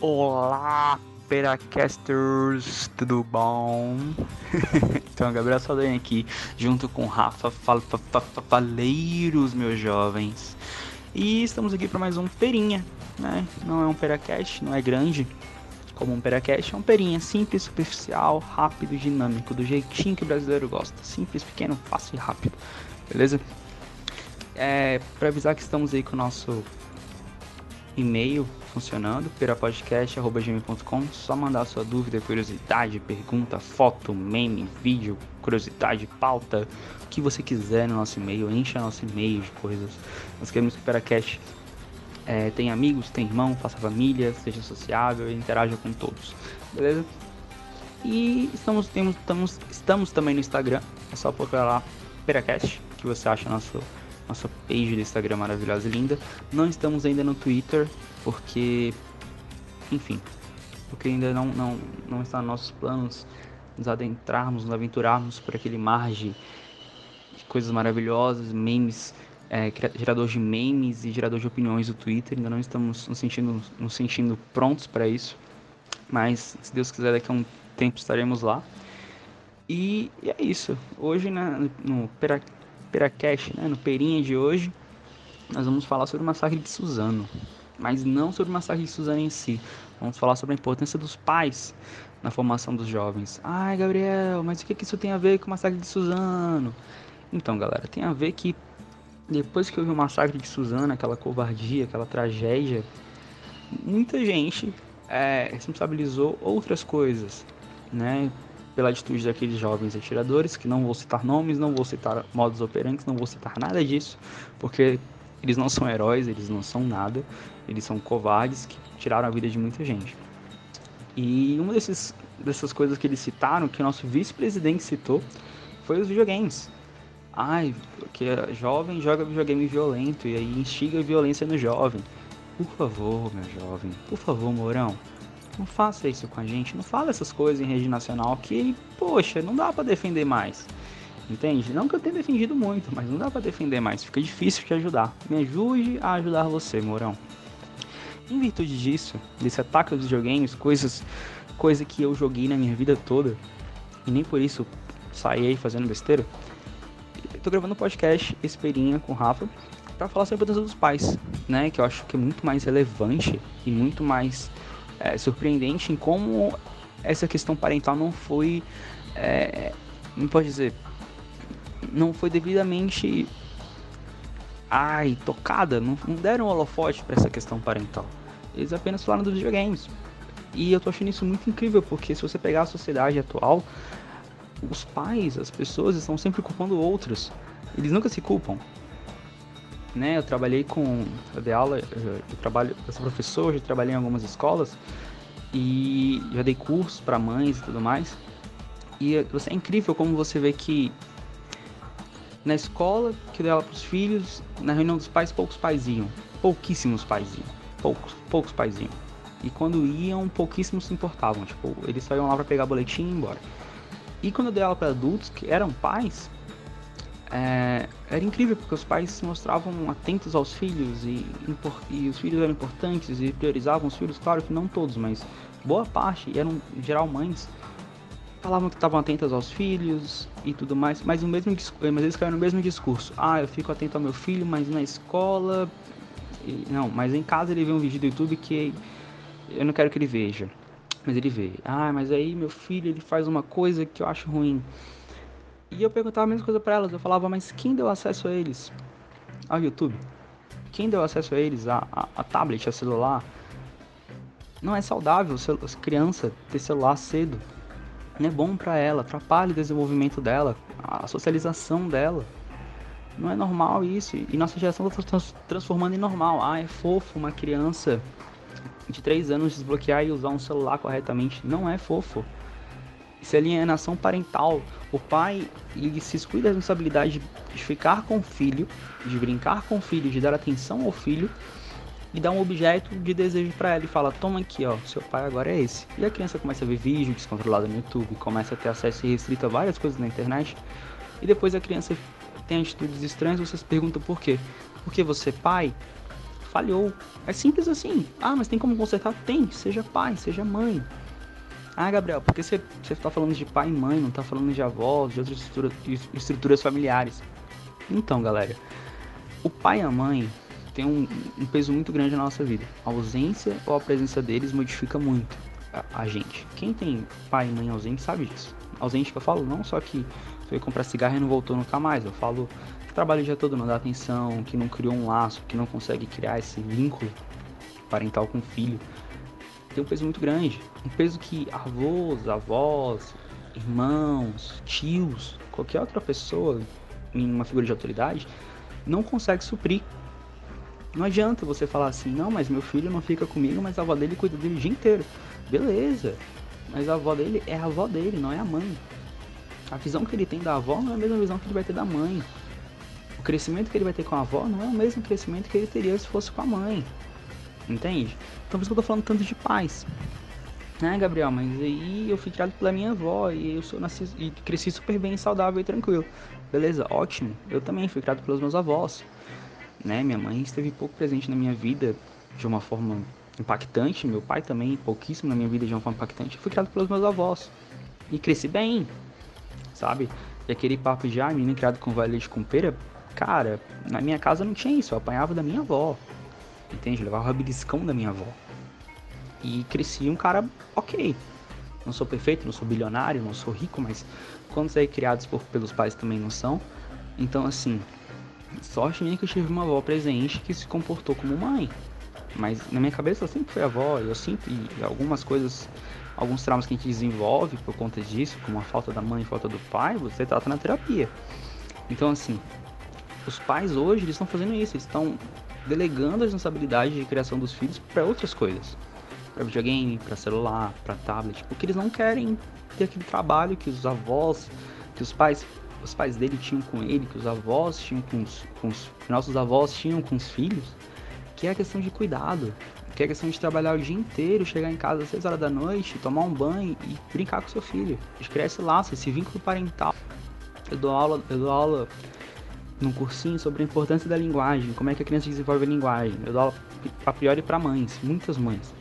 Olá, Peracasters, tudo bom? então, Gabriel Saldanha aqui, junto com Rafa fal Faleiros, meus jovens. E estamos aqui para mais um Perinha, né? Não é um Peracast, não é grande como um Peracast, é um Perinha simples, superficial, rápido, dinâmico, do jeitinho que o brasileiro gosta. Simples, pequeno, fácil e rápido, beleza? É, para avisar que estamos aí com o nosso e-mail funcionando, perapodcast.gmail.com. Só mandar sua dúvida, curiosidade, pergunta, foto, meme, vídeo, curiosidade, pauta, o que você quiser no nosso e-mail. Encha nosso e-mail de coisas. Nós queremos que o Peracast é, tenha amigos, tenha irmão, faça família, seja sociável e interaja com todos. Beleza? E estamos, temos, estamos, estamos também no Instagram. É só procurar lá Peracast, que você acha nosso nossa page do Instagram maravilhosa e linda. Não estamos ainda no Twitter, porque, enfim, porque ainda não, não, não está nos nossos planos nos adentrarmos, nos aventurarmos por aquele mar de coisas maravilhosas, memes, é, gerador de memes e gerador de opiniões do Twitter. Ainda não estamos nos sentindo, nos sentindo prontos para isso, mas se Deus quiser, daqui a um tempo estaremos lá. E, é isso. Hoje né, no Peracast, né, no Perinha de hoje, nós vamos falar sobre o massacre de Suzano mas não sobre o massacre de Suzano em si. Vamos falar sobre a importância dos pais na formação dos jovens. Ai, Gabriel, mas o que isso tem a ver com o massacre de Suzano? Então, galera, tem a ver que depois que houve o massacre de Suzano, aquela covardia, aquela tragédia, muita gente é, responsabilizou outras coisas, né? Pela atitude daqueles jovens atiradores, que não vou citar nomes, não vou citar modos operantes, não vou citar nada disso, porque eles não são heróis, eles não são nada, eles são covardes que tiraram a vida de muita gente. E uma desses, dessas coisas que eles citaram, que o nosso vice-presidente citou, foi os videogames. Ai, porque jovem joga videogame violento e aí instiga violência no jovem. Por favor, meu jovem, por favor, Mourão, não faça isso com a gente, não fala essas coisas em rede nacional que, poxa, não dá para defender mais. Entende? Não que eu tenha defendido muito, mas não dá para defender mais, fica difícil te ajudar. Me ajude a ajudar você, Mourão. Em virtude disso, desse ataque aos videogames, coisas, coisa que eu joguei na minha vida toda, e nem por isso saí aí fazendo besteira, eu tô gravando um podcast, Esperinha, com o Rafa, para falar sobre a importância dos pais, né? Que eu acho que é muito mais relevante e muito mais é, surpreendente em como essa questão parental não foi, é, não pode dizer, não foi devidamente ai, tocada, não, não deram holofote para essa questão parental. Eles apenas falaram dos videogames. E eu tô achando isso muito incrível, porque se você pegar a sociedade atual, os pais, as pessoas estão sempre culpando outros. Eles nunca se culpam. Né? Eu trabalhei com. Eu dei aula, eu, trabalho, eu sou professor, já trabalhei em algumas escolas e já dei cursos para mães e tudo mais. E é, é incrível como você vê que na escola que deu ela para os filhos, na reunião dos pais, poucos pais iam. Pouquíssimos pais iam. Poucos, poucos pais iam. E quando iam, pouquíssimos se importavam. Tipo, eles só iam lá para pegar boletim e ir embora. E quando eu dei aula para adultos que eram pais, é, era incrível porque os pais se mostravam atentos aos filhos e, e, os filhos eram importantes e priorizavam os filhos. Claro que não todos, mas boa parte, eram em geral mães, falavam que estavam atentas aos filhos e tudo mais, mas, o mesmo, mas eles caíram no mesmo discurso. Ah, eu fico atento ao meu filho, mas na escola. Não, mas em casa ele vê um vídeo do YouTube que eu não quero que ele veja. Mas ele vê. Ah, mas aí meu filho ele faz uma coisa que eu acho ruim. E eu perguntava a mesma coisa para elas. Eu falava, mas quem deu acesso a eles? Ao YouTube? Quem deu acesso a eles? A, a, a tablet, a celular? Não é saudável criança ter celular cedo não é bom para ela, atrapalha o desenvolvimento dela, a socialização dela. Não é normal isso. E nossa geração está transformando em normal. Ah, é fofo uma criança de 3 anos desbloquear e usar um celular corretamente. Não é fofo. Isso é alienação parental. O pai ele se exclui da responsabilidade de ficar com o filho, de brincar com o filho, de dar atenção ao filho e dá um objeto de desejo para ela e fala: Toma aqui, ó, seu pai agora é esse. E a criança começa a ver vídeo descontrolado no YouTube, começa a ter acesso restrito a várias coisas na internet. E depois a criança tem atitudes estranhas, você se pergunta por quê. porque você, pai, falhou. É simples assim. Ah, mas tem como consertar? Tem. Seja pai, seja mãe. Ah, Gabriel, por que você está falando de pai e mãe, não está falando de avós, de outras estrutura, estruturas familiares? Então, galera, o pai e a mãe têm um, um, peso muito grande na nossa vida. A ausência ou a presença deles modifica muito a, a gente. Quem tem pai e mãe ausente sabe disso. Ausente que eu falo, não só que foi comprar cigarro e não voltou nunca mais. Eu falo que trabalha o dia todo, não dá atenção, que não criou um laço, que não consegue criar esse vínculo parental com o filho. Tem um peso muito grande. Um peso que avós, avós, irmãos, tios, qualquer outra pessoa em uma figura de autoridade não consegue suprir. Não adianta você falar assim, não, mas meu filho não fica comigo, mas a avó dele cuida dele o dia inteiro. Beleza, mas a avó dele é a avó dele, não é a mãe. A visão que ele tem da avó não é a mesma visão que ele vai ter da mãe. O crescimento que ele vai ter com a avó não é o mesmo crescimento que ele teria se fosse com a mãe. Entende? Então por isso que eu tô falando tanto de pais. Né, Gabriel? Mas aí eu fui criado pela minha avó e eu sou nasci e cresci super bem, saudável e tranquilo. Beleza, ótimo. Eu também fui criado pelos meus avós. Né? Minha mãe esteve pouco presente na minha vida de uma forma impactante, meu pai também pouquíssimo na minha vida de uma forma impactante. Eu fui criado pelos meus avós e cresci bem, sabe? E aquele papo de ah, menino criado com vale de pera, cara, na minha casa não tinha isso, eu apanhava da minha avó. Entende? Eu o beliscão da minha avó. E cresci um cara ok. Não sou perfeito, não sou bilionário, não sou rico, mas quando saí criados por, pelos pais também não são. Então, assim, sorte minha que eu tive uma avó presente que se comportou como mãe. Mas na minha cabeça eu sempre fui avó, eu sempre, algumas coisas, alguns traumas que a gente desenvolve por conta disso, como a falta da mãe e falta do pai, você trata na terapia. Então, assim, os pais hoje eles estão fazendo isso, eles estão delegando a responsabilidade de criação dos filhos para outras coisas para videogame, para celular, para tablet, porque eles não querem ter aquele trabalho que os avós, que os pais, os pais dele tinham com ele, que os avós tinham com os, com os que nossos avós tinham com os filhos, que é a questão de cuidado, que é a questão de trabalhar o dia inteiro, chegar em casa às 6 horas da noite, tomar um banho e brincar com seu filho. Criar esse laço, esse vínculo parental. Eu dou aula, eu dou aula num cursinho sobre a importância da linguagem, como é que a criança desenvolve a linguagem. Eu dou aula a priori para mães, muitas mães.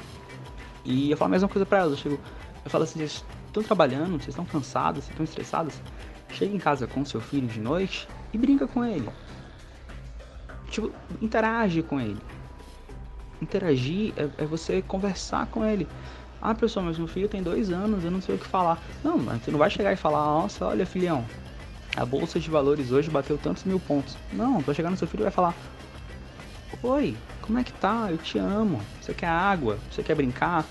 E eu falo a mesma coisa pra elas. Eu, chego, eu falo assim: vocês estão trabalhando, vocês estão cansados, vocês estão estressados. Chega em casa com seu filho de noite e brinca com ele. Tipo, interage com ele. Interagir é, é você conversar com ele. Ah, pessoal, mas meu filho tem dois anos, eu não sei o que falar. Não, você não vai chegar e falar, nossa, olha, filhão, a bolsa de valores hoje bateu tantos mil pontos. Não, vai chegar no seu filho e vai falar, oi, como é que tá? Eu te amo. Você quer água? Você quer brincar?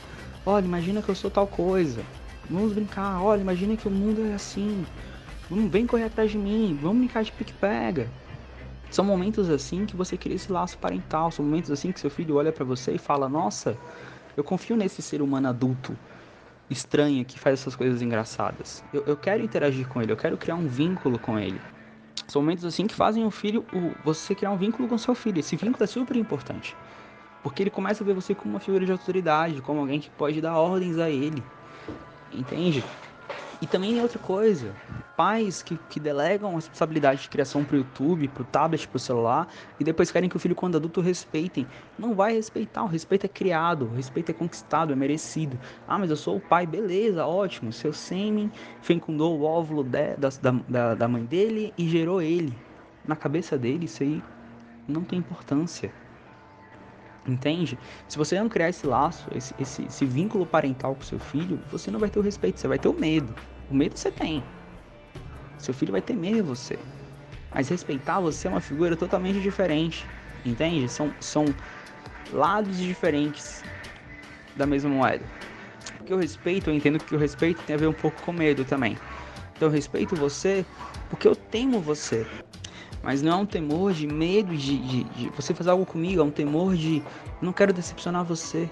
Olha, imagina que eu sou tal coisa. Vamos brincar. Olha, imagina que o mundo é assim. Vamos, vem correr atrás de mim. Vamos brincar de pique-pega. São momentos assim que você cria esse laço parental. São momentos assim que seu filho olha para você e fala: Nossa, eu confio nesse ser humano adulto estranho que faz essas coisas engraçadas. Eu, eu quero interagir com ele. Eu quero criar um vínculo com ele. São momentos assim que fazem o filho, o, você criar um vínculo com seu filho. Esse vínculo é super importante. Porque ele começa a ver você como uma figura de autoridade, como alguém que pode dar ordens a ele. Entende? E também outra coisa, pais que, que delegam a responsabilidade de criação pro YouTube, pro tablet, pro celular, e depois querem que o filho, quando adulto, respeitem. Não vai respeitar, o respeito é criado, o respeito é conquistado, é merecido. Ah, mas eu sou o pai, beleza, ótimo. Seu sêmen fecundou o óvulo de, da, da, da mãe dele e gerou ele. Na cabeça dele, isso aí não tem importância. Entende? Se você não criar esse laço, esse, esse, esse vínculo parental com seu filho, você não vai ter o respeito, você vai ter o medo. O medo você tem. Seu filho vai temer você. Mas respeitar você é uma figura totalmente diferente. Entende? São, são lados diferentes da mesma moeda. Porque o respeito, eu entendo que o respeito tem a ver um pouco com medo também. Então eu respeito você porque eu temo você mas não é um temor de medo de, de, de, você fazer algo comigo, é um temor de não quero decepcionar você.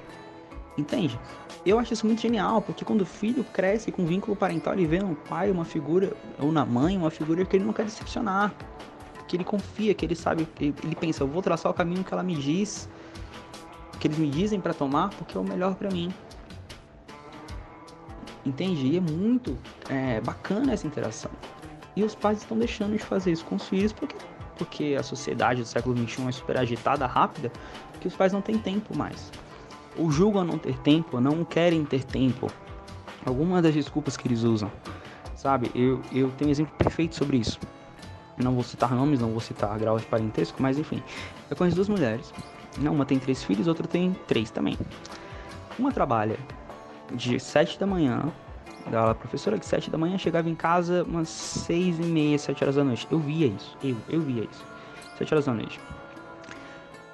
Entende? Eu acho isso muito genial, porque quando o filho cresce com vínculo parental, ele vê no pai uma figura, ou na mãe, uma figura que ele não quer decepcionar. Que ele confia, que ele sabe, ele, ele pensa, eu vou traçar o caminho que ela me diz, que eles me dizem para tomar, porque é o melhor para mim. Entende? E é muito é, bacana essa interação. E os pais estão deixando de fazer isso com os filhos porque porque a sociedade do século XXI é super agitada, rápida, que os pais não têm tempo mais. Ou julgam não ter tempo, não querem ter tempo. Algumas das desculpas que eles usam. Sabe? Eu, eu tenho um exemplo perfeito sobre isso. Não vou citar nomes, não vou citar graus de parentesco, mas enfim. Eu conheço duas mulheres. Uma tem três filhos, outra tem três também. Uma trabalha de sete da manhã da professora de 7 da manhã chegava em casa umas 6 e meia, 7 horas da noite. Eu via isso, eu, eu via isso. 7 horas da noite.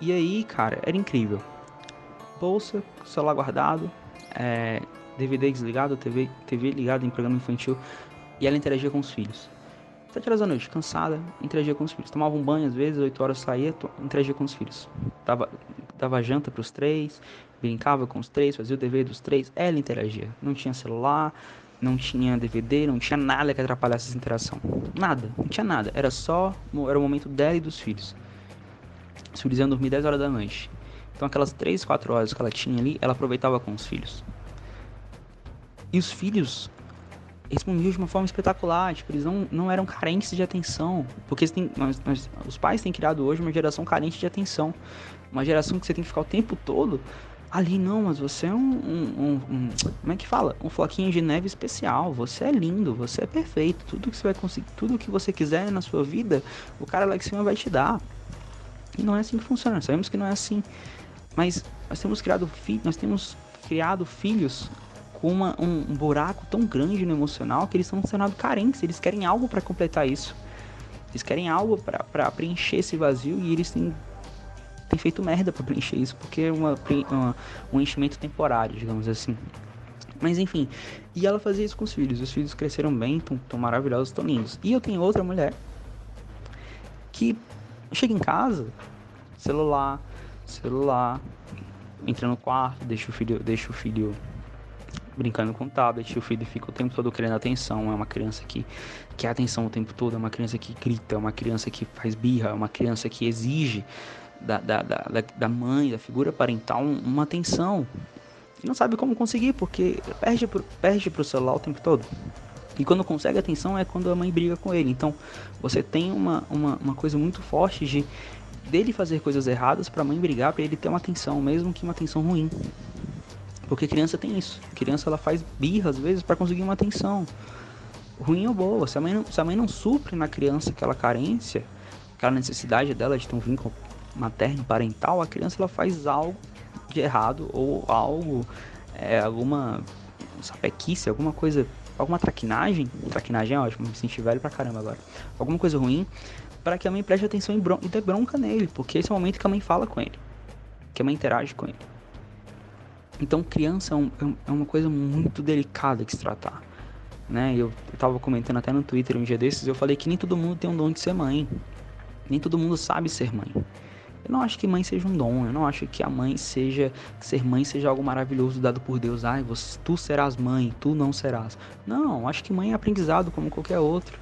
E aí, cara, era incrível. Bolsa, celular guardado, é, DVD desligado, TV, TV ligada em programa infantil. E ela interagia com os filhos. 7 horas da noite, cansada, interagia com os filhos. Tomava um banho às vezes, 8 horas saía, interagia com os filhos. Dava, dava janta para os três, brincava com os três, fazia o dever dos três. Ela interagia. Não tinha celular, não tinha DVD, não tinha nada que atrapalhasse essa interação. Nada, não tinha nada. Era só, era o momento dela e dos filhos. Os filhos iam dormir 10 horas da noite. Então aquelas 3, 4 horas que ela tinha ali, ela aproveitava com os filhos. E os filhos respondiam de uma forma espetacular. Tipo, eles não, não eram carentes de atenção. Porque nós, nós, os pais têm criado hoje uma geração carente de atenção. Uma geração que você tem que ficar o tempo todo ali. Não, mas você é um, um, um, um Como é que fala? Um floquinho de neve especial. Você é lindo, você é perfeito. Tudo que você vai conseguir, tudo que você quiser na sua vida, o cara lá em cima vai te dar. E não é assim que funciona. Sabemos que não é assim. Mas nós temos criado, fi nós temos criado filhos com uma, um, um, buraco tão grande no emocional que eles estão tornando carentes, eles querem algo para completar isso. Eles querem algo para preencher esse vazio e eles têm, têm feito merda para preencher isso, porque é uma, uma, um enchimento temporário, digamos assim. Mas enfim, e ela fazia isso com os filhos. Os filhos cresceram bem, estão maravilhosos, estão lindos. E eu tenho outra mulher que chega em casa, celular, celular, entra no quarto, deixa o filho, deixa o filho brincando com o tablet, o filho fica o tempo todo querendo atenção, é uma criança que quer atenção o tempo todo, é uma criança que grita, é uma criança que faz birra, é uma criança que exige da, da, da, da mãe, da figura parental, uma atenção. E não sabe como conseguir, porque perde pro, perde pro celular o tempo todo. E quando consegue atenção é quando a mãe briga com ele. Então você tem uma, uma, uma coisa muito forte de dele fazer coisas erradas para a mãe brigar para ele ter uma atenção, mesmo que uma atenção ruim. Porque criança tem isso. criança ela faz birra às vezes para conseguir uma atenção. Ruim ou boa. Se a, mãe não, se a mãe não supre na criança aquela carência, aquela necessidade dela de ter um vínculo materno, parental, a criança ela faz algo de errado ou algo, é, alguma sapequice, alguma coisa, alguma traquinagem. Traquinagem é ótimo, me senti velho pra caramba agora. Alguma coisa ruim para que a mãe preste atenção e, e dê bronca nele, porque esse é o momento que a mãe fala com ele, que a mãe interage com ele. Então, criança é, um, é, é uma coisa muito delicada de se tratar. Né? Eu, eu tava comentando até no Twitter um dia desses, eu falei que nem todo mundo tem um dom de ser mãe. Nem todo mundo sabe ser mãe. Eu não acho que mãe seja um dom, eu não acho que a mãe seja, que ser mãe seja algo maravilhoso dado por Deus. Ai, você, tu serás mãe, tu não serás. Não, acho que mãe é aprendizado como qualquer outro.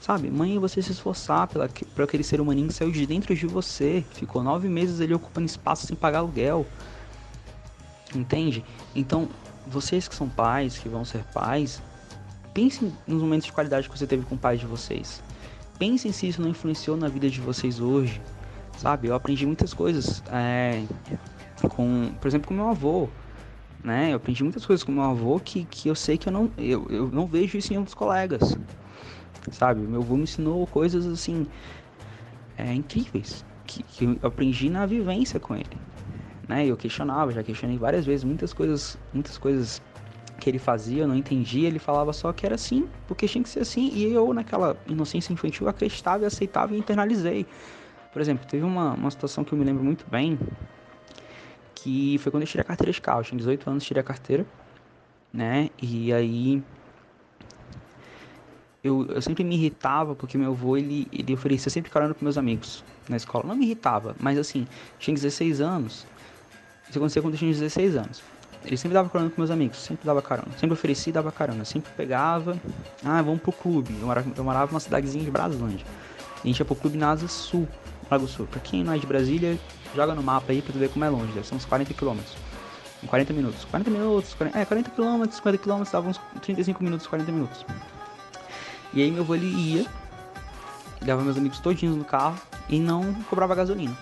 Sabe, mãe é você se esforçar pela, por aquele ser humaninho que saiu de dentro de você. Ficou nove meses ele ocupando espaço sem pagar aluguel. Entende? Então, vocês que são pais, que vão ser pais, pensem nos momentos de qualidade que você teve com o pai de vocês. Pensem se isso não influenciou na vida de vocês hoje. Sabe? Eu aprendi muitas coisas é, com, por exemplo, com meu avô. Né? Eu aprendi muitas coisas com meu avô que, que eu sei que eu não, eu, eu não vejo isso em outros colegas. Sabe? Meu avô me ensinou coisas assim é, incríveis que, que eu aprendi na vivência com ele né? Eu questionava, já questionei várias vezes muitas coisas, muitas coisas que ele fazia, eu não entendia, ele falava só que era assim, porque tinha que ser assim, e eu naquela inocência infantil acreditava e aceitava e internalizei. Por exemplo, teve uma, uma situação que eu me lembro muito bem, que foi quando eu tirei a carteira de carro, eu tinha 18 anos, tirei a carteira, né, e aí eu, eu sempre me irritava porque meu avô, ele, ele oferecia sempre carona para meus amigos na escola, não me irritava, mas assim, tinha 16 anos, isso aconteceu quando eu tinha 16 anos. Ele sempre dava carona com meus amigos, sempre dava carona. Sempre oferecia e dava carona. Sempre pegava. Ah, vamos pro clube. Eu morava, eu morava numa cidadezinha de Braslândia. a gente ia pro clube na Asa Sul, Lago Sul. Pra quem não é de Brasília, joga no mapa aí pra tu ver como é longe. Deve ser uns 40 quilômetros. 40 minutos. 40 minutos, 40, é, 40 quilômetros, 50 quilômetros, dava uns 35 minutos, 40 minutos. E aí meu avô ele ia levava meus amigos todinhos no carro e não cobrava gasolina.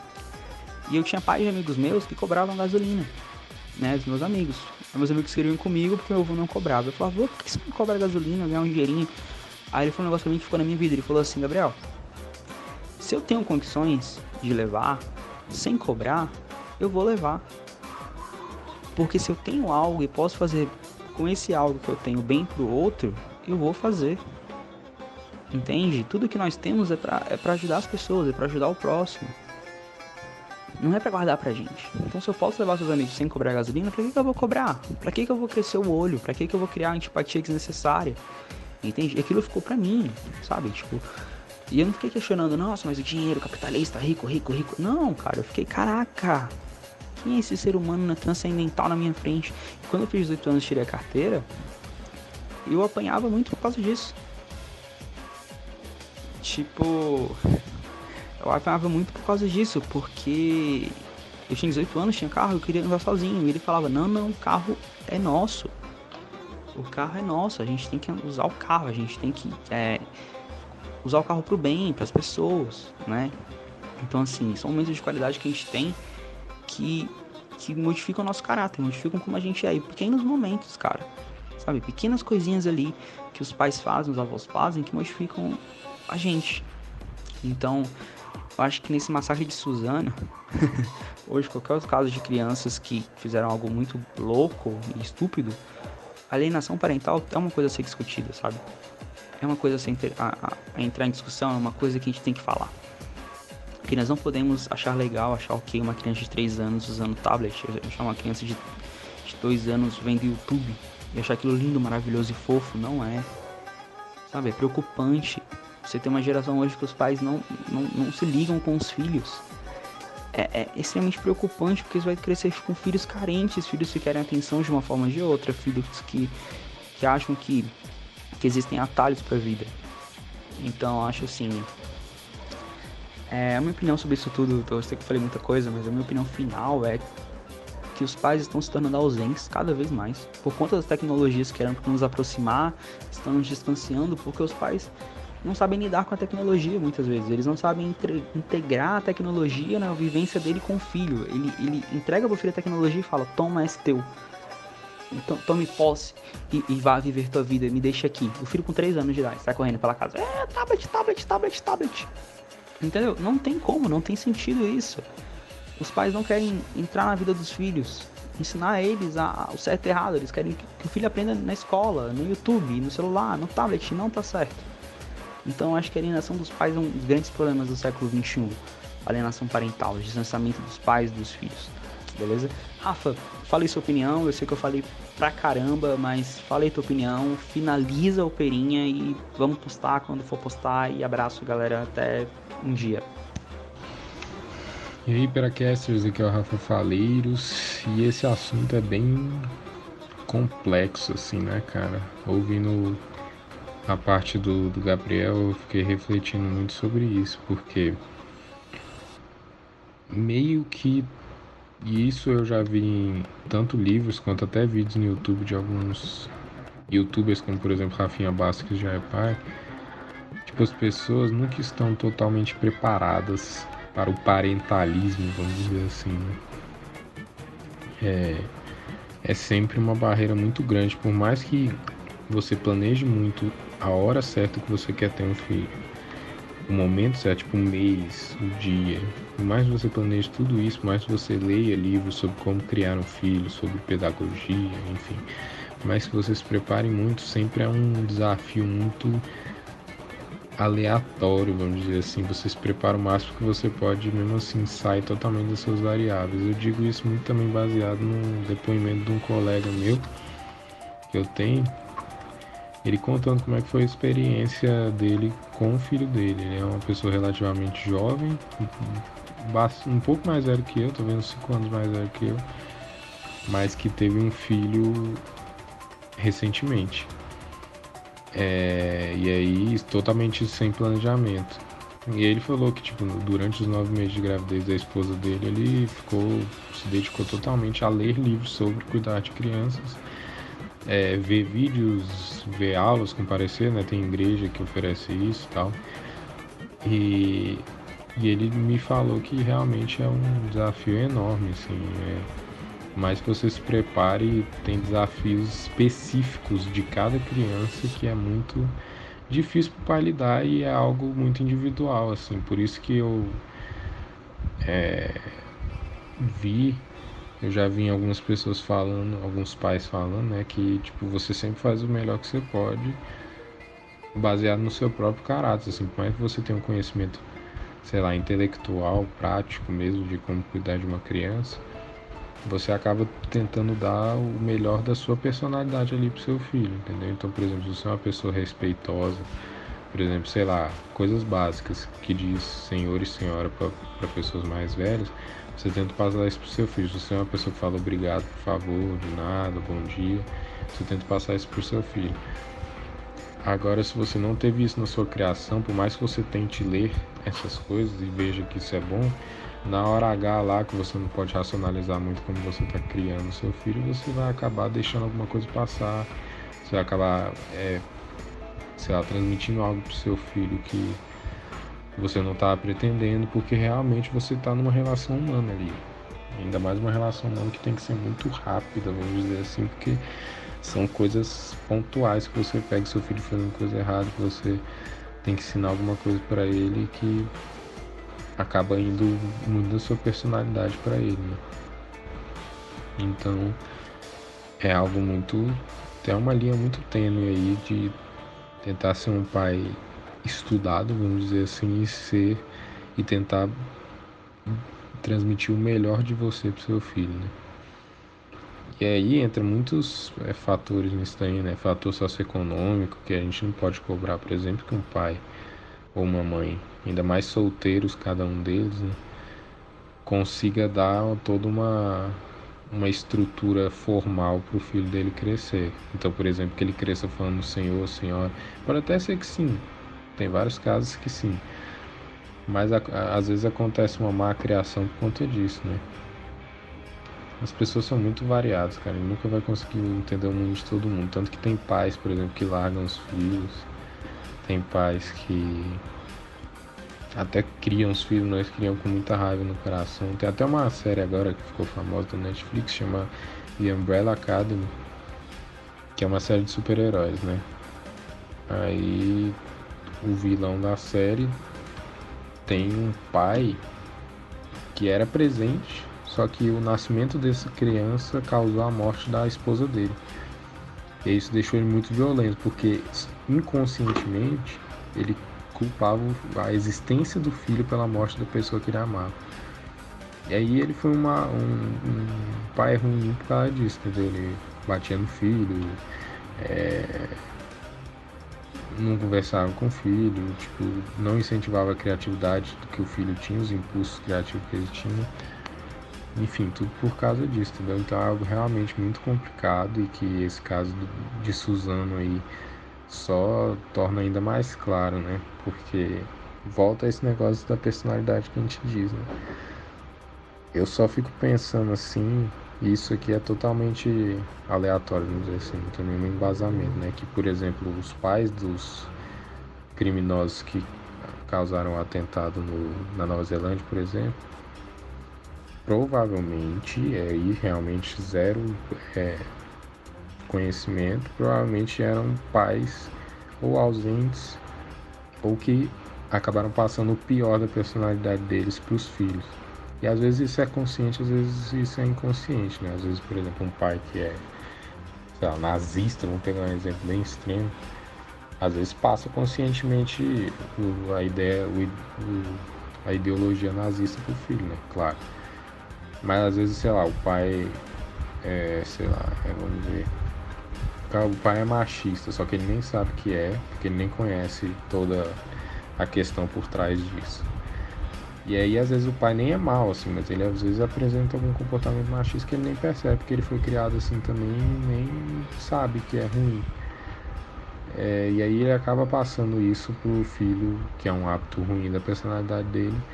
E eu tinha pais de amigos meus que cobravam gasolina, né? Os meus amigos. Os meus amigos queriam comigo porque meu avô não cobrava. Eu falava, por que você não cobra gasolina, ganhar um dinheirinho? Aí ele falou um negócio pra mim que ficou na minha vida. Ele falou assim, Gabriel, se eu tenho condições de levar sem cobrar, eu vou levar. Porque se eu tenho algo e posso fazer com esse algo que eu tenho bem pro outro, eu vou fazer. Entende? Tudo que nós temos é para é pra ajudar as pessoas, é para ajudar o próximo. Não é para guardar pra gente. Então se eu posso levar seus amigos sem cobrar gasolina, pra que, que eu vou cobrar? Pra que, que eu vou crescer o olho? Pra que, que eu vou criar a antipatia desnecessária? Entende? E aquilo ficou pra mim, sabe? Tipo, e eu não fiquei questionando, nossa, mas o dinheiro, capitalista, rico, rico, rico. Não, cara, eu fiquei, caraca, quem é esse ser humano transcendental na minha frente? E quando eu fiz 18 anos tirei a carteira, eu apanhava muito por causa disso. Tipo, eu apanhava muito por causa disso, porque eu tinha 18 anos, tinha carro, eu queria andar sozinho. E ele falava: Não, não, o carro é nosso. O carro é nosso, a gente tem que usar o carro, a gente tem que é, usar o carro pro bem, para as pessoas, né? Então, assim, são momentos de qualidade que a gente tem que, que modificam o nosso caráter, modificam como a gente é. E pequenos momentos, cara. Sabe? Pequenas coisinhas ali que os pais fazem, os avós fazem, que modificam a gente. Então, eu acho que nesse massacre de Suzana, hoje, qualquer caso de crianças que fizeram algo muito louco e estúpido, alienação parental é uma coisa a ser discutida, sabe? É uma coisa a, a, entrar em discussão, é uma coisa que a gente tem que falar. Porque nós não podemos achar legal, achar ok uma criança de 3 anos usando tablet, achar uma criança de, de 2 anos vendo YouTube e achar aquilo lindo, maravilhoso e fofo. Não é. Sabe? É preocupante. Você tem uma geração hoje que os pais não, não, não se ligam com os filhos. É, é, extremamente preocupante porque você vai crescer com filhos carentes, filhos que querem atenção de uma forma ou de outra, filhos que, que acham que, que existem atalhos para a vida. Então acho assim, é, a minha opinião sobre isso tudo, eu sei que falei muita coisa, mas a minha opinião final é que os pais estão se tornando ausentes cada vez mais. Por conta das tecnologias que eram para nos aproximar, estão nos distanciando, porque os pais não sabem lidar com a tecnologia muitas vezes. Eles não sabem integrar a tecnologia na vivência dele com o filho. Ele, ele entrega para o filho a tecnologia e fala: Toma, é teu. Então, tome posse e, e, vá viver tua vida. Me deixa aqui. O filho com 3 anos de idade sai correndo pela casa: É, tablet, tablet, tablet, tablet. Entendeu? Não tem como, não tem sentido isso. Os pais não querem entrar na vida dos filhos, ensinar eles a, o certo e errado. Eles querem que o filho aprenda na escola, no YouTube, no celular, no tablet. Não tá certo. Então acho que a alienação dos pais é um dos grandes problemas do século XXI. A alienação parental, distanciamento dos pais dos filhos. Beleza? Rafa, falei sua opinião. Eu sei que eu falei pra caramba, mas falei tua opinião. Finaliza o Perinha e vamos postar quando for postar. E abraço, galera. Até um dia. E aí, Peracasters, aqui é o Rafa Faleiros e esse assunto é bem complexo, assim, né, cara? Ouvindo a parte do, do Gabriel, eu fiquei refletindo muito sobre isso, porque meio que e isso eu já vi em tanto livros quanto até vídeos no YouTube de alguns youtubers, como por exemplo Rafinha Bastos, que já é pai, tipo, as pessoas nunca estão totalmente preparadas para o parentalismo, vamos dizer assim. Né? É, é sempre uma barreira muito grande, por mais que você planeje muito a hora certa que você quer ter um filho, o momento certo, tipo um mês, um dia. Mais você planeje tudo isso, mais você leia livros sobre como criar um filho, sobre pedagogia, enfim. Mas que você se prepare muito, sempre é um desafio muito aleatório, vamos dizer assim. Você se prepara o máximo que você pode, mesmo assim sai totalmente das suas variáveis. Eu digo isso muito também baseado no depoimento de um colega meu que eu tenho. Ele contando como é que foi a experiência dele com o filho dele. Ele é uma pessoa relativamente jovem, um pouco mais velho que eu, tô vendo 5 anos mais velho que eu, mas que teve um filho recentemente. É, e aí, totalmente sem planejamento. E ele falou que, tipo, durante os nove meses de gravidez da esposa dele, ele ficou, se dedicou totalmente a ler livros sobre cuidar de crianças, é, ver vídeos, ver aulas, comparecer, né? Tem igreja que oferece isso e tal. E, ele me falou que realmente é um desafio enorme, assim. É, mais que você se prepare, tem desafios específicos de cada criança que é muito difícil para lidar e é algo muito individual, assim. Por isso que eu é, vi, eu já vi algumas pessoas falando, alguns pais falando, né, que tipo você sempre faz o melhor que você pode, baseado no seu próprio caráter, assim, por mais que você tenha um conhecimento, sei lá, intelectual, prático mesmo de como cuidar de uma criança, você acaba tentando dar o melhor da sua personalidade ali pro seu filho, entendeu? Então, por exemplo, se você é uma pessoa respeitosa, por exemplo, sei lá, coisas básicas que diz senhor e senhora para pessoas mais velhas, você tenta passar isso pro seu filho. Se você é uma pessoa que fala obrigado, por favor, de nada, bom dia, você tenta passar isso pro seu filho. Agora, se você não teve isso na sua criação, por mais que você tente ler essas coisas e veja que isso é bom, na hora H lá que você não pode racionalizar muito como você está criando seu filho, você vai acabar deixando alguma coisa passar, você vai acabar, é, sei lá, transmitindo algo para seu filho que você não está pretendendo, porque realmente você está numa relação humana ali. Ainda mais uma relação humana que tem que ser muito rápida, vamos dizer assim, porque são coisas pontuais que você pega seu filho fazendo coisa errada, que você tem que ensinar alguma coisa para ele que acaba indo da sua personalidade para ele. Né? Então é algo muito. tem uma linha muito tênue aí de tentar ser um pai estudado, vamos dizer assim, e ser e tentar transmitir o melhor de você para seu filho, né? E aí entra muitos é, fatores nisso né? Fator socioeconômico que a gente não pode cobrar, por exemplo, que um pai ou uma mãe ainda mais solteiros cada um deles, né, consiga dar toda uma uma estrutura formal para o filho dele crescer. Então, por exemplo, que ele cresça falando Senhor, Senhora. Pode até ser que sim. Tem vários casos que sim. Mas a, a, às vezes acontece uma má criação por conta disso, né? As pessoas são muito variadas, cara. Nunca vai conseguir entender o mundo de todo mundo. Tanto que tem pais, por exemplo, que largam os filhos. Tem pais que até criam os filhos, nós criam com muita raiva no coração. Tem até uma série agora que ficou famosa da Netflix, chama The Umbrella Academy, que é uma série de super-heróis, né? Aí o vilão da série tem um pai que era presente, só que o nascimento dessa criança causou a morte da esposa dele. E isso deixou ele muito violento, porque inconscientemente ele culpavam a existência do filho pela morte da pessoa que ele amava. E aí ele foi uma, um, um pai ruim por causa disso, entendeu? Ele batia no filho, é, não conversava com o filho, tipo, não incentivava a criatividade que o filho tinha, os impulsos criativos que ele tinha. Enfim, tudo por causa disso, entendeu? Então é algo realmente muito complicado e que esse caso de Suzano aí só torna ainda mais claro, né? Porque volta a esse negócio da personalidade que a gente diz, né? Eu só fico pensando assim, isso aqui é totalmente aleatório, vamos dizer assim, não tem nenhum embasamento, né? Que, por exemplo, os pais dos criminosos que causaram o atentado no, na Nova Zelândia, por exemplo, provavelmente, é aí realmente zero é, conhecimento, provavelmente eram pais ou ausentes ou que acabaram passando o pior da personalidade deles para os filhos. E às vezes isso é consciente, às vezes isso é inconsciente, né? Às vezes, por exemplo, um pai que é lá, nazista, vamos pegar um exemplo bem extremo, às vezes passa conscientemente o, a ideia, o, o, a ideologia nazista para o filho, né? Claro. Mas às vezes, sei lá, o pai é, sei lá, é, vamos ver, o pai é machista, só que ele nem sabe que é, porque ele nem conhece toda a questão por trás disso. E aí às vezes o pai nem é mal, assim, mas ele às vezes apresenta algum comportamento machista que ele nem percebe que ele foi criado assim também e nem sabe que é ruim. É, e aí ele acaba passando isso pro filho, que é um hábito ruim da personalidade dele,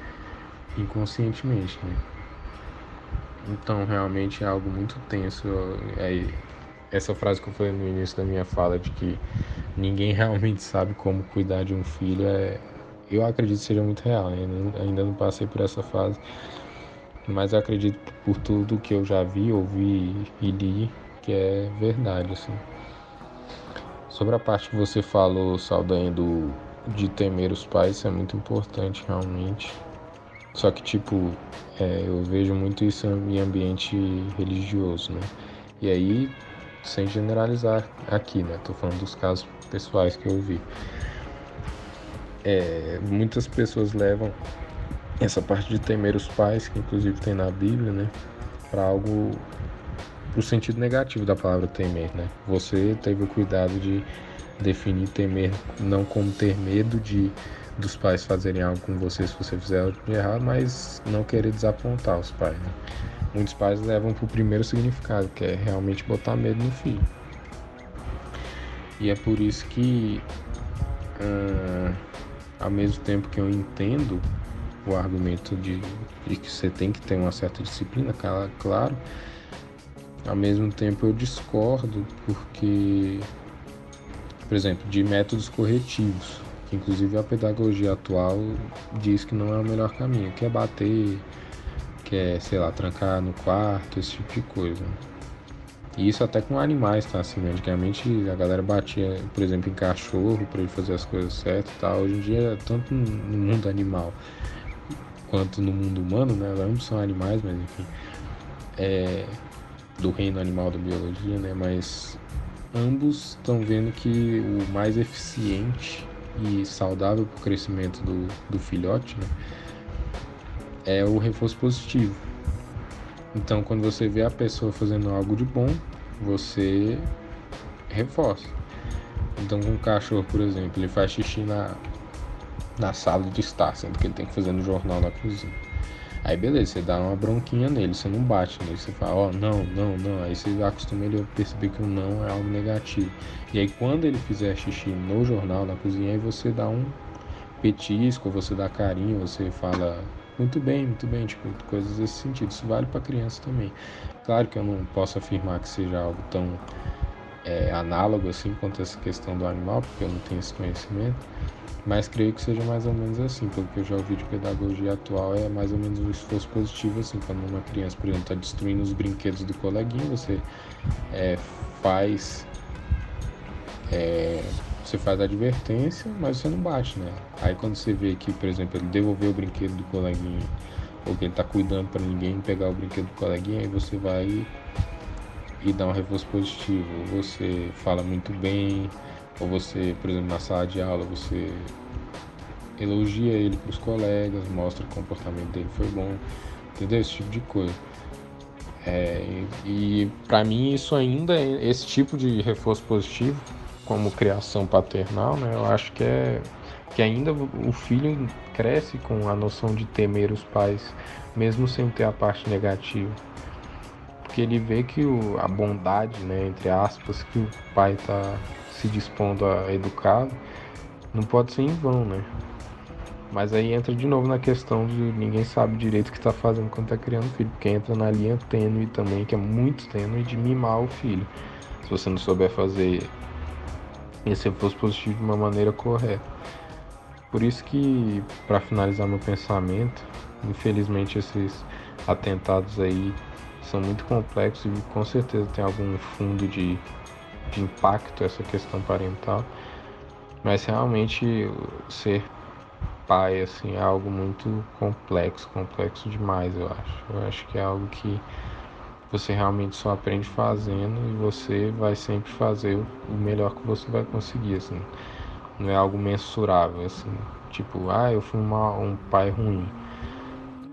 inconscientemente, né? Então realmente é algo muito tenso. É, essa frase que eu falei no início da minha fala de que ninguém realmente sabe como cuidar de um filho é, eu acredito que seja muito real, né? ainda não passei por essa fase, mas eu acredito por tudo que eu já vi, ouvi e li que é verdade, assim. Sobre a parte que você falou, Saldanha, do, de temer os pais, isso é muito importante realmente. Só que, tipo, é, eu vejo muito isso em ambiente religioso, né? E aí, sem generalizar aqui, né? Tô falando dos casos pessoais que eu vi. É, muitas pessoas levam essa parte de temer os pais, que inclusive tem na Bíblia, né? Para algo pro sentido negativo da palavra temer, né? Você teve o cuidado de definir temer não como ter medo de dos pais fazerem algo com você se você fizer algo de errado, mas não querer desapontar os pais. Né? Muitos pais levam para o primeiro significado, que é realmente botar medo no filho. E é por isso que, uh, ao mesmo tempo que eu entendo o argumento de, de que você tem que ter uma certa disciplina, claro, ao mesmo tempo eu discordo porque, por exemplo, de métodos corretivos que inclusive a pedagogia atual diz que não é o melhor caminho, que é bater, que é, sei lá, trancar no quarto, esse tipo de coisa. E isso até com animais, tá? Assim, antigamente a galera batia, por exemplo, em cachorro para ele fazer as coisas certas e tal. Hoje em dia, tanto no mundo animal quanto no mundo humano, né? Ambos são animais, mas enfim. É, do reino animal da biologia, né? Mas ambos estão vendo que o mais eficiente e saudável para o crescimento do, do filhote, né, é o reforço positivo. Então, quando você vê a pessoa fazendo algo de bom, você reforça. Então, com um cachorro, por exemplo, ele faz xixi na, na sala de estar, sendo que ele tem que fazer no jornal na cozinha. Aí beleza, você dá uma bronquinha nele, você não bate nele, você fala, ó, oh, não, não, não. Aí você acostuma ele a perceber que o não é algo negativo. E aí quando ele fizer xixi no jornal, na cozinha, aí você dá um petisco, você dá carinho, você fala muito bem, muito bem, tipo, coisas desse sentido. Isso vale para criança também. Claro que eu não posso afirmar que seja algo tão é, análogo assim quanto essa questão do animal, porque eu não tenho esse conhecimento. Mas creio que seja mais ou menos assim, pelo que eu já ouvi de pedagogia atual, é mais ou menos um esforço positivo, assim, quando uma criança, por exemplo, está destruindo os brinquedos do coleguinha, você é, faz. É, você faz a advertência, mas você não bate, né? Aí quando você vê que, por exemplo, ele devolveu o brinquedo do coleguinha, ou que ele está cuidando para ninguém pegar o brinquedo do coleguinha, aí você vai e dá um reforço positivo. Você fala muito bem, ou você, por exemplo, na sala de aula, você elogia ele para os colegas, mostra que o comportamento dele foi bom, entendeu? Esse tipo de coisa. É, e para mim isso ainda é esse tipo de reforço positivo como criação paternal, né? Eu acho que é que ainda o filho cresce com a noção de temer os pais, mesmo sem ter a parte negativa. Porque ele vê que o, a bondade, né, entre aspas, que o pai está se dispondo a educá-lo, não pode ser em vão, né? Mas aí entra de novo na questão de ninguém sabe direito o que está fazendo quando está criando filho, porque entra na linha tênue também, que é muito tênue, de mimar o filho. Se você não souber fazer esse reforço positivo de uma maneira correta. Por isso que, para finalizar meu pensamento, infelizmente esses atentados aí são muito complexos e com certeza tem algum fundo de de impacto essa questão parental, mas realmente ser pai assim é algo muito complexo, complexo demais, eu acho. Eu acho que é algo que você realmente só aprende fazendo e você vai sempre fazer o melhor que você vai conseguir, assim. Não é algo mensurável, assim. Tipo, ah, eu fui uma, um pai ruim.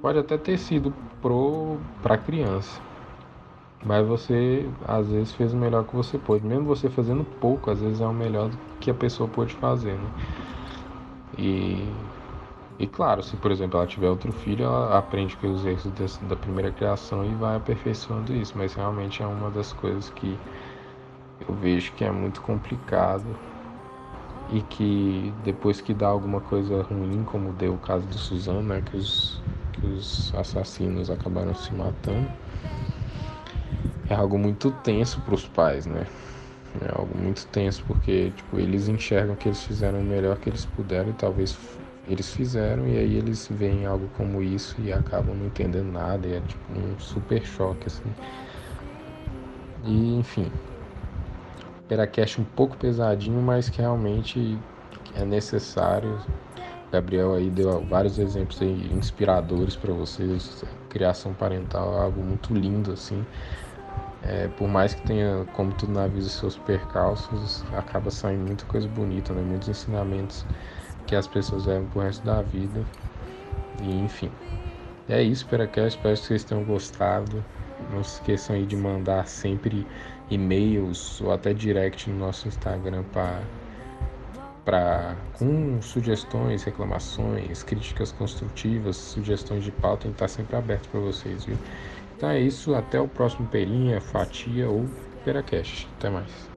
Pode até ter sido pro para criança, mas você às vezes fez o melhor que você pôde. Mesmo você fazendo pouco, às vezes é o melhor que a pessoa pôde fazer, né? E, e claro, se por exemplo ela tiver outro filho, ela aprende com os erros desse, da primeira criação e vai aperfeiçoando isso. Mas realmente é uma das coisas que eu vejo que é muito complicado e que depois que dá alguma coisa ruim, como deu o caso do Suzano, né, que os, que os assassinos acabaram se matando é algo muito tenso para os pais, né? É algo muito tenso porque tipo, eles enxergam que eles fizeram o melhor que eles puderam e talvez eles fizeram e aí eles veem algo como isso e acabam não entendendo nada e é tipo um super choque assim. E enfim, Peracast um pouco pesadinho, mas que realmente é necessário. Gabriel aí deu vários exemplos aí inspiradores para vocês. Criação parental é algo muito lindo assim. É, por mais que tenha, como tudo na vida, seus percalços, acaba saindo muita coisa bonita, né? Muitos ensinamentos que as pessoas levam pro resto da vida. E enfim. É isso, Peracast. Espero que vocês tenham gostado. Não se esqueçam aí de mandar sempre e-mails ou até direct no nosso Instagram para para com sugestões, reclamações, críticas construtivas, sugestões de pauta, a gente está sempre aberto para vocês, viu? Então é isso, até o próximo Perinha, Fatia ou Peracast. Até mais.